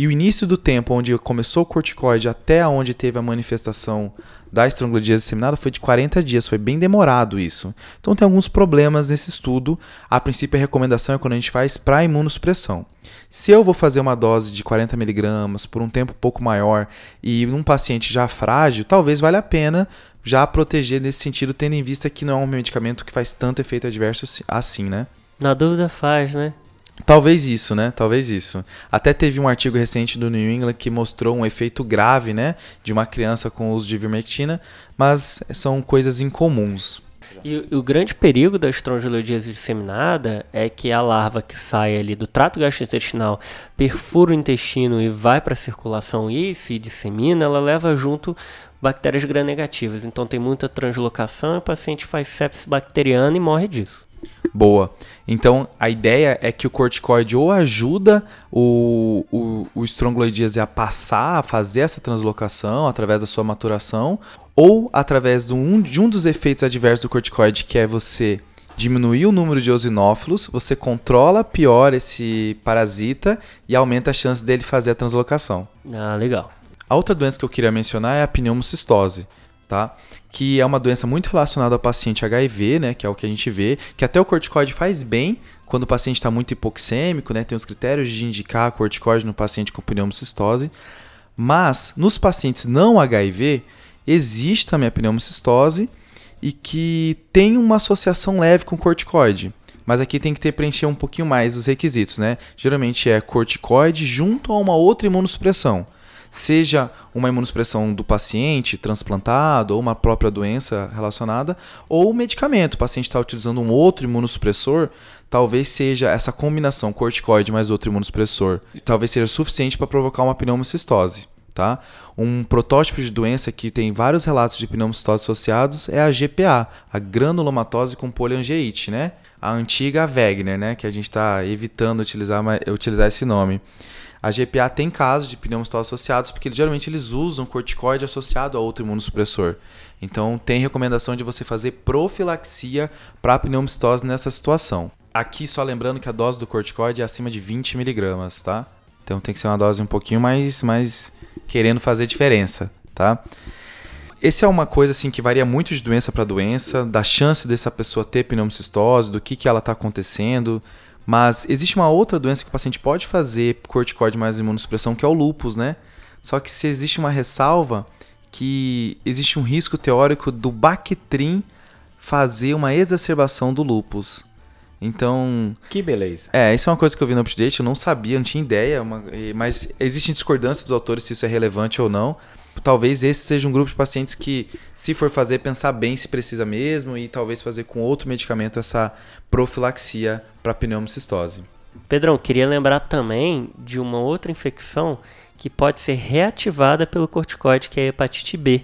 e o início do tempo onde começou o corticoide até onde teve a manifestação da estrangulodíase disseminada foi de 40 dias, foi bem demorado isso. Então tem alguns problemas nesse estudo. A princípio a recomendação é quando a gente faz para imunossupressão. Se eu vou fazer uma dose de 40 miligramas por um tempo um pouco maior e num paciente já frágil, talvez valha a pena já proteger nesse sentido, tendo em vista que não é um medicamento que faz tanto efeito adverso assim, né? Na dúvida faz, né? Talvez isso, né? Talvez isso. Até teve um artigo recente do New England que mostrou um efeito grave, né? De uma criança com uso de ivermectina, mas são coisas incomuns. E o grande perigo da estrongiloidíase disseminada é que a larva que sai ali do trato gastrointestinal perfura o intestino e vai para a circulação e se dissemina, ela leva junto bactérias gram-negativas. Então tem muita translocação e o paciente faz sepsis bacteriana e morre disso. Boa. Então, a ideia é que o corticoide ou ajuda o, o, o estronguloidíase a passar, a fazer essa translocação através da sua maturação, ou através de um, de um dos efeitos adversos do corticoide, que é você diminuir o número de eosinófilos, você controla pior esse parasita e aumenta a chance dele fazer a translocação. Ah, legal. A outra doença que eu queria mencionar é a pneumocistose tá? Que é uma doença muito relacionada ao paciente HIV, né? Que é o que a gente vê, que até o corticoide faz bem quando o paciente está muito hipoxêmico, né? Tem os critérios de indicar corticoide no paciente com pneumocistose. Mas nos pacientes não HIV, existe também a pneumocistose e que tem uma associação leve com corticoide. Mas aqui tem que ter preencher um pouquinho mais os requisitos, né? Geralmente é corticoide junto a uma outra imunossupressão seja uma imunossupressão do paciente transplantado ou uma própria doença relacionada, ou medicamento. O paciente está utilizando um outro imunossupressor, talvez seja essa combinação corticoide mais outro imunossupressor, talvez seja suficiente para provocar uma pneumocistose. Tá? Um protótipo de doença que tem vários relatos de pneumocistose associados é a GPA, a granulomatose com poliangeite, né? A antiga Wegener, né? Que a gente está evitando utilizar, utilizar esse nome. A GPA tem casos de pneumocistose associados porque geralmente eles usam corticoide associado a outro imunossupressor. Então tem recomendação de você fazer profilaxia para pneumocistose nessa situação. Aqui só lembrando que a dose do corticoide é acima de 20 miligramas, tá? Então tem que ser uma dose um pouquinho mais, mais querendo fazer diferença, tá? Esse é uma coisa assim que varia muito de doença para doença, da chance dessa pessoa ter pneumocistose, do que, que ela está acontecendo. Mas existe uma outra doença que o paciente pode fazer corticoide mais imunossupressão, que é o lupus, né? Só que se existe uma ressalva que existe um risco teórico do Bactrim fazer uma exacerbação do lupus. Então. Que beleza. É, isso é uma coisa que eu vi no update, eu não sabia, não tinha ideia, mas existe discordância dos autores se isso é relevante ou não talvez esse seja um grupo de pacientes que, se for fazer, pensar bem se precisa mesmo e talvez fazer com outro medicamento essa profilaxia para pneumocistose. Pedrão, queria lembrar também de uma outra infecção que pode ser reativada pelo corticoide, que é a hepatite B.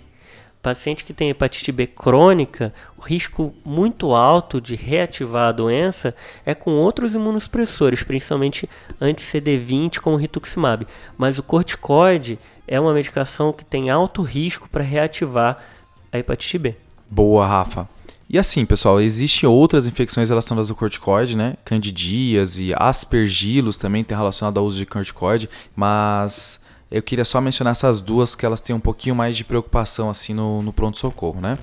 Paciente que tem hepatite B crônica, o risco muito alto de reativar a doença é com outros imunossupressores, principalmente anti-CD20 como rituximab. Mas o corticoide é uma medicação que tem alto risco para reativar a hepatite B. Boa, Rafa. E assim, pessoal, existem outras infecções relacionadas ao corticoide, né? Candidíase, aspergilos também tem relacionado ao uso de corticoide, mas eu queria só mencionar essas duas que elas têm um pouquinho mais de preocupação assim no, no pronto-socorro, né?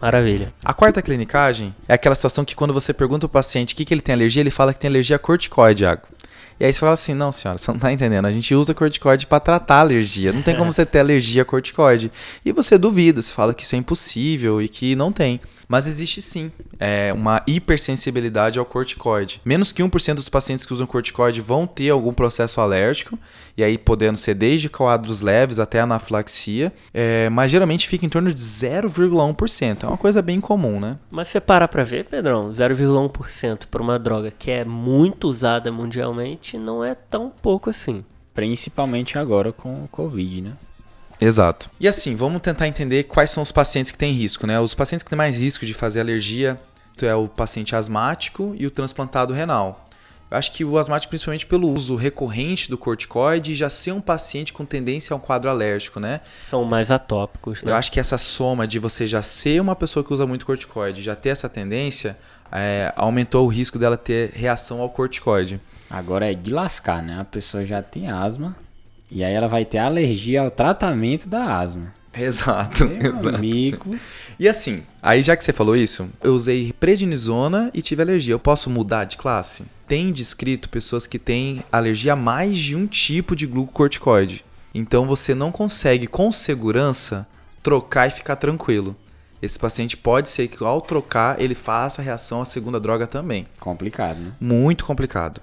Maravilha. A quarta clinicagem é aquela situação que quando você pergunta ao paciente o que, que ele tem alergia, ele fala que tem alergia a corticoide, Iago. E aí você fala assim, não senhora, você não tá entendendo, a gente usa corticoide para tratar alergia, não tem como você ter alergia a corticoide. E você duvida, você fala que isso é impossível e que não tem. Mas existe sim é, uma hipersensibilidade ao corticoide. Menos que 1% dos pacientes que usam corticoide vão ter algum processo alérgico, e aí podendo ser desde quadros leves até anafilaxia, é, mas geralmente fica em torno de 0,1%. É uma coisa bem comum, né? Mas você para pra ver, Pedrão, 0,1% para uma droga que é muito usada mundialmente não é tão pouco assim. Principalmente agora com o Covid, né? Exato. E assim, vamos tentar entender quais são os pacientes que têm risco, né? Os pacientes que têm mais risco de fazer alergia é o paciente asmático e o transplantado renal. Eu acho que o asmático, principalmente pelo uso recorrente do corticoide, já ser um paciente com tendência a um quadro alérgico, né? São mais atópicos, né? Eu acho que essa soma de você já ser uma pessoa que usa muito corticoide, já ter essa tendência, é, aumentou o risco dela ter reação ao corticoide. Agora é de lascar, né? A pessoa já tem asma, e aí ela vai ter alergia ao tratamento da asma. Exato, Meu exato. amigo. E assim, aí já que você falou isso, eu usei prednisona e tive alergia. Eu posso mudar de classe? Tem descrito pessoas que têm alergia a mais de um tipo de glucocorticoide. Então você não consegue com segurança trocar e ficar tranquilo. Esse paciente pode ser que ao trocar ele faça reação à segunda droga também. Complicado, né? Muito complicado.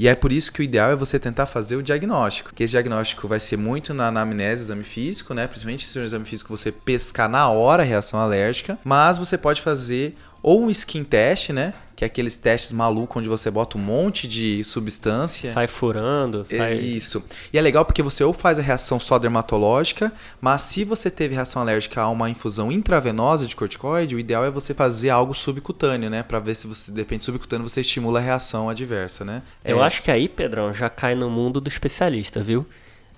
E é por isso que o ideal é você tentar fazer o diagnóstico. Que esse diagnóstico vai ser muito na anamnese, exame físico, né? Principalmente se no exame físico você pescar na hora a reação alérgica. Mas você pode fazer ou um skin test, né? Que é aqueles testes malucos onde você bota um monte de substância. Sai furando, É sai. Isso. E é legal porque você ou faz a reação só dermatológica, mas se você teve reação alérgica a uma infusão intravenosa de corticoide, o ideal é você fazer algo subcutâneo, né? Pra ver se você, depende subcutâneo, você estimula a reação adversa, né? Eu É, acho que aí, Pedrão, já cai no mundo do especialista, viu?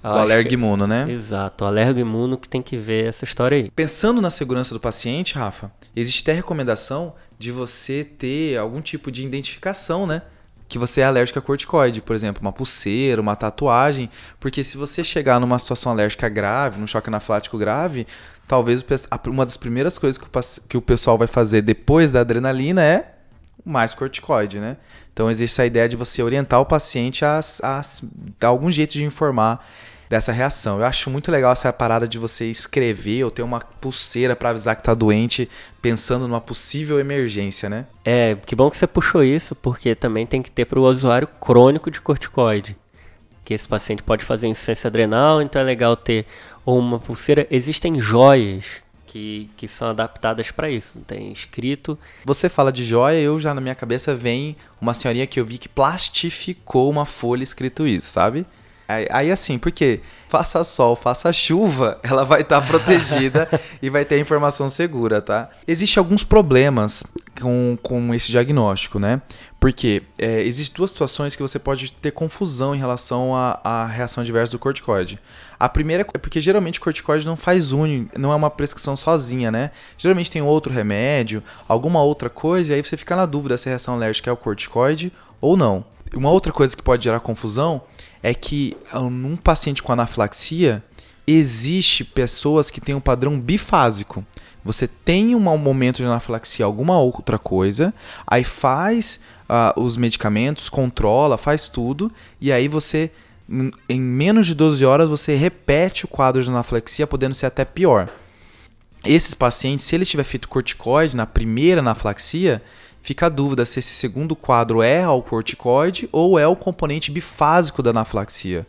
Eu do acho alergo que- imuno, né? Exato, o alergo imuno que tem que ver essa história aí. Pensando na segurança do paciente, Rafa, existe até recomendação de você ter algum tipo de identificação, né? Que você é alérgico a corticoide, por exemplo, uma pulseira, uma tatuagem, porque se você chegar numa situação alérgica grave, num choque anafilático grave, talvez a- uma das primeiras coisas que o, que o pessoal vai fazer depois da adrenalina é mais corticoide, né? Então existe essa ideia de você orientar o paciente a, a dar algum jeito de informar dessa reação. Eu acho muito legal essa parada de você escrever ou ter uma pulseira para avisar que tá doente, pensando numa possível emergência, né? É, que bom que você puxou isso, porque também tem que ter para o usuário crônico de corticoide. Que esse paciente pode fazer insuficiência adrenal, então é legal ter ou uma pulseira. Existem joias que, que são adaptadas para isso. Tem escrito. Você fala de joia, eu já na minha cabeça vem uma senhorinha que eu vi que plastificou uma folha escrito isso, sabe? Aí, aí assim, porque faça sol, faça chuva, ela vai estar protegida e vai ter informação segura, tá? Existem alguns problemas com, com esse diagnóstico, né? Porque é, existem duas situações que você pode ter confusão em relação à, reação adversa do corticoide. A primeira é porque geralmente o corticoide não faz une, não é uma prescrição sozinha, né? Geralmente tem outro remédio, alguma outra coisa, e aí você fica na dúvida se a reação alérgica é o corticoide ou não. Uma outra coisa que pode gerar confusão é que ah, num paciente com anafilaxia, existe pessoas que têm um padrão bifásico. Você tem um momento de anafilaxia, alguma outra coisa, aí faz ah, os medicamentos, controla, faz tudo, e aí você, em- em menos de 12 horas, você repete o quadro de anafilaxia, podendo ser até pior. Esses pacientes, se ele tiver feito corticoide na primeira anafilaxia, fica a dúvida se esse segundo quadro é ao corticoide ou é o componente bifásico da anafilaxia.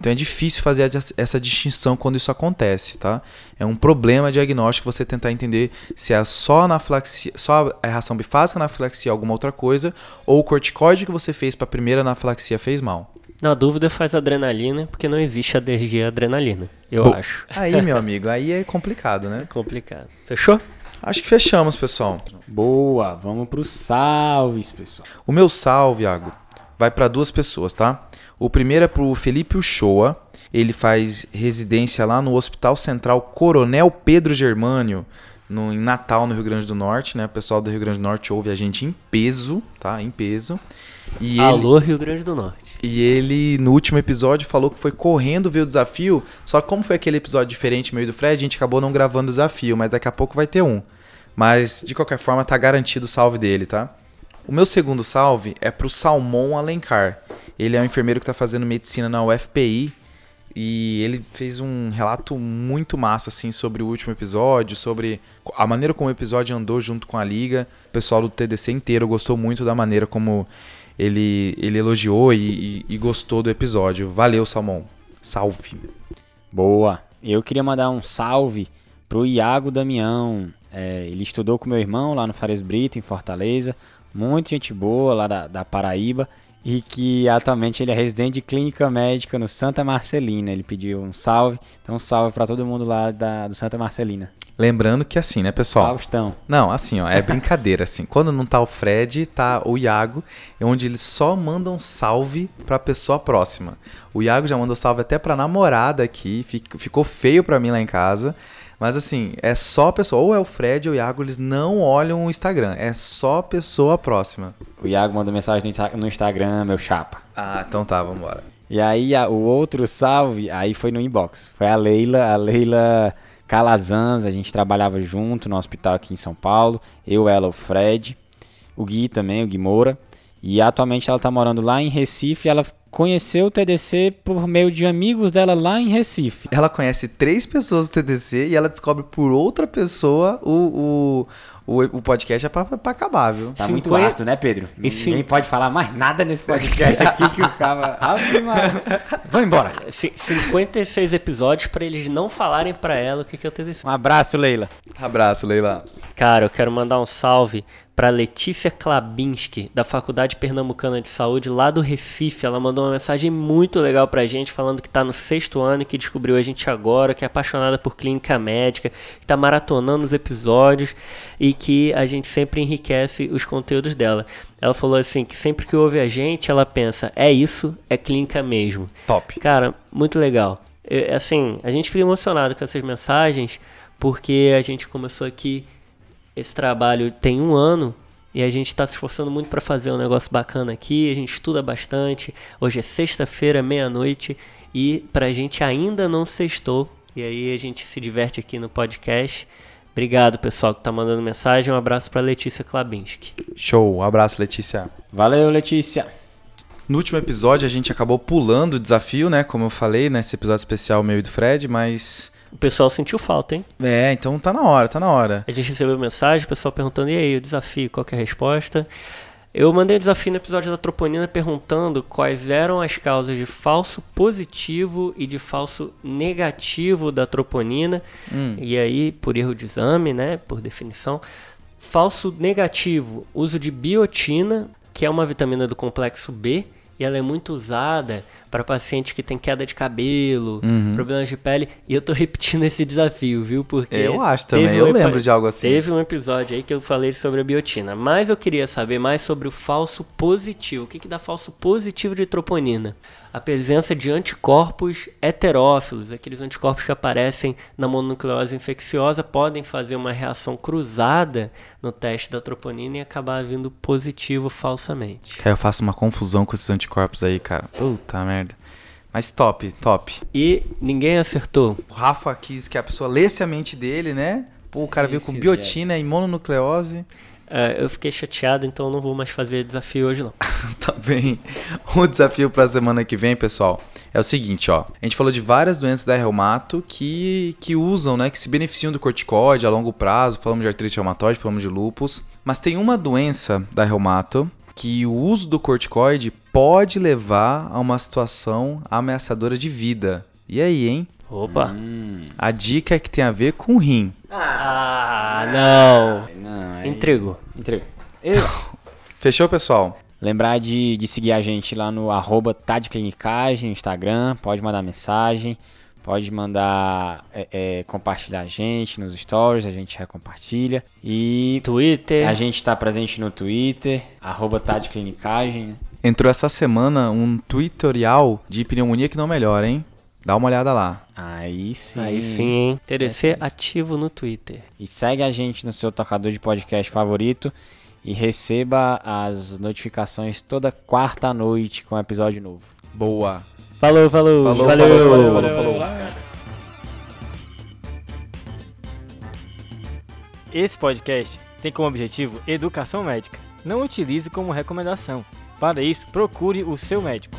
Então é difícil fazer essa- distinção quando isso acontece, tá? É um problema diagnóstico você tentar entender se é só anafilaxia, só a reação bifásica anafilaxia alguma outra coisa ou o corticoide que você fez para a primeira anafilaxia fez mal. Na dúvida, faz adrenalina, porque não existe alergia à adrenalina. Eu Bom. acho. Aí, meu amigo, aí é complicado, né? Complicado. Fechou? Acho que fechamos, pessoal. Boa, vamos pro salves, pessoal. O meu salve, Iago, vai para duas pessoas, tá? O primeiro é pro Felipe Uchoa. Ele faz residência lá no Hospital Central Coronel Pedro Germânio, no, em Natal, no Rio Grande do Norte, né? O pessoal do Rio Grande do Norte ouve a gente em peso, tá? Em peso. E ele, Alô, Rio Grande do Norte. e ele, no último episódio, falou que foi correndo ver o desafio. Só que como foi aquele episódio diferente meio do Fred, a gente acabou não gravando o desafio, mas daqui a pouco vai ter um. Mas, de qualquer forma, tá garantido o salve dele, tá? O meu segundo salve é pro Salmon Alencar. Ele é um enfermeiro que tá fazendo medicina na UFPI e ele fez um relato muito massa assim sobre o último episódio, sobre a maneira como o episódio andou junto com a liga. O pessoal do TDC inteiro gostou muito da maneira como ele, ele elogiou e, e, e gostou do episódio. Valeu, Salmon. Salve. Boa. Eu queria mandar um salve pro Iago Damião. É, ele estudou com meu irmão lá no Fares Brito, em Fortaleza. Muito gente boa lá da, da Paraíba e que atualmente ele é residente de clínica médica no Santa Marcelina. Ele pediu um salve, então um salve para todo mundo lá da, do Santa Marcelina. Lembrando que assim, né, pessoal? Faustão. Não, assim, ó, é brincadeira, assim. Quando não tá o Fred, tá o Iago, é onde eles só mandam salve pra pessoa próxima. O Iago já mandou salve até pra namorada aqui, ficou feio pra mim lá em casa. Mas assim, é só pessoa, ou é o Fred ou o Iago, eles não olham o Instagram, é só pessoa próxima. O Iago mandou mensagem no Instagram, meu chapa. Ah, então tá, vambora. E aí a, o outro salve, aí foi no inbox. Foi a Leila, a Leila Calazans, a gente trabalhava junto no hospital aqui em São Paulo. Eu, ela, o Fred, o Gui também, o Gui Moura. E atualmente ela tá morando lá em Recife. ela conheceu o TDC por meio de amigos dela lá em Recife. Ela conhece três pessoas do TDC e ela descobre por outra pessoa o, o, o, o podcast é pra, pra acabar, viu? Tá muito conhe... ácido, né, Pedro? E Ninguém sim. pode falar mais nada nesse podcast aqui que o cara... Vamos embora. 56 episódios para eles não falarem para ela o que, que é o TDC. Um abraço, Leila. Abraço, Leila. Cara, eu quero mandar um salve para Letícia Klabinski, da Faculdade Pernambucana de Saúde, lá do Recife. Ela mandou uma mensagem muito legal pra gente, falando que tá no sexto ano e que descobriu a gente agora, que é apaixonada por clínica médica, que tá maratonando os episódios e que a gente sempre enriquece os conteúdos dela. Ela falou assim que sempre que ouve a gente, ela pensa, é isso, é clínica mesmo. Top. Cara, muito legal. Eu, assim, a gente fica emocionado com essas mensagens, porque a gente começou aqui esse trabalho tem um ano e a gente está se esforçando muito para fazer um negócio bacana aqui. A gente estuda bastante. Hoje é sexta-feira, meia-noite, e para a gente ainda não sextou. E aí a gente se diverte aqui no podcast. Obrigado, pessoal que está mandando mensagem. Um abraço para Letícia Klabinski. Show, um abraço, Letícia. Valeu, Letícia. No último episódio a gente acabou pulando o desafio, né? Como eu falei, nesse episódio especial meu e do Fred, mas o pessoal sentiu falta, hein? É, então tá na hora, tá na hora. A gente recebeu mensagem, o pessoal perguntando, e aí, o desafio, qual é a resposta? Eu mandei um desafio no episódio da troponina perguntando quais eram as causas de falso positivo e de falso negativo da troponina. Hum. E aí, por erro de exame, né, por definição. Falso negativo, uso de biotina, que é uma vitamina do complexo B, e ela é muito usada para pacientes que têm queda de cabelo, uhum. problemas de pele. E eu tô repetindo esse desafio, viu? Porque. Eu acho também, eu lembro de algo assim. Teve um episódio aí que eu falei sobre a biotina. Mas eu queria saber mais sobre o falso positivo. O que, que dá falso positivo de troponina? A presença de anticorpos heterófilos, aqueles anticorpos que aparecem na mononucleose infecciosa, podem fazer uma reação cruzada no teste da troponina e acabar vindo positivo falsamente. Cara, eu faço uma confusão com esses anticorpos aí, cara. Puta merda. Mas top, top. E ninguém acertou. O Rafa quis que a pessoa lesse a mente dele, né? Pô, o cara veio com biotina e mononucleose. É, eu fiquei chateado, então não vou mais fazer desafio hoje não. tá bem. O desafio para a semana que vem, pessoal, é o seguinte, ó. A gente falou de várias doenças da reumato que, que usam, né, que se beneficiam do corticoide a longo prazo. Falamos de artrite reumatoide, falamos de lupus. Mas tem uma doença da reumato que o uso do corticoide pode levar a uma situação ameaçadora de vida. E aí, hein? Opa! Hum. A dica é que tem a ver com o rim. Ah, não! não aí... Entrego. Entrego. Fechou, pessoal? Lembrar de, de seguir a gente lá no arroba Tadclinicagem, Instagram, pode mandar mensagem, pode mandar é, é, compartilhar a gente nos stories, a gente recompartilha. E Twitter. A gente está presente no Twitter, arroba Tadclinicagem. Entrou essa semana um tutorial de pneumonia que não melhora, hein? Dá uma olhada lá. Aí sim. Aí sim, hein? TDC ativo no Twitter. E segue a gente no seu tocador de podcast favorito e receba as notificações toda quarta noite com episódio novo. Boa. Falou, falou. falou valeu. Falou, falou, falou, falou, falou. Esse podcast tem como objetivo educação médica. Não utilize como recomendação. Para isso, procure o seu médico.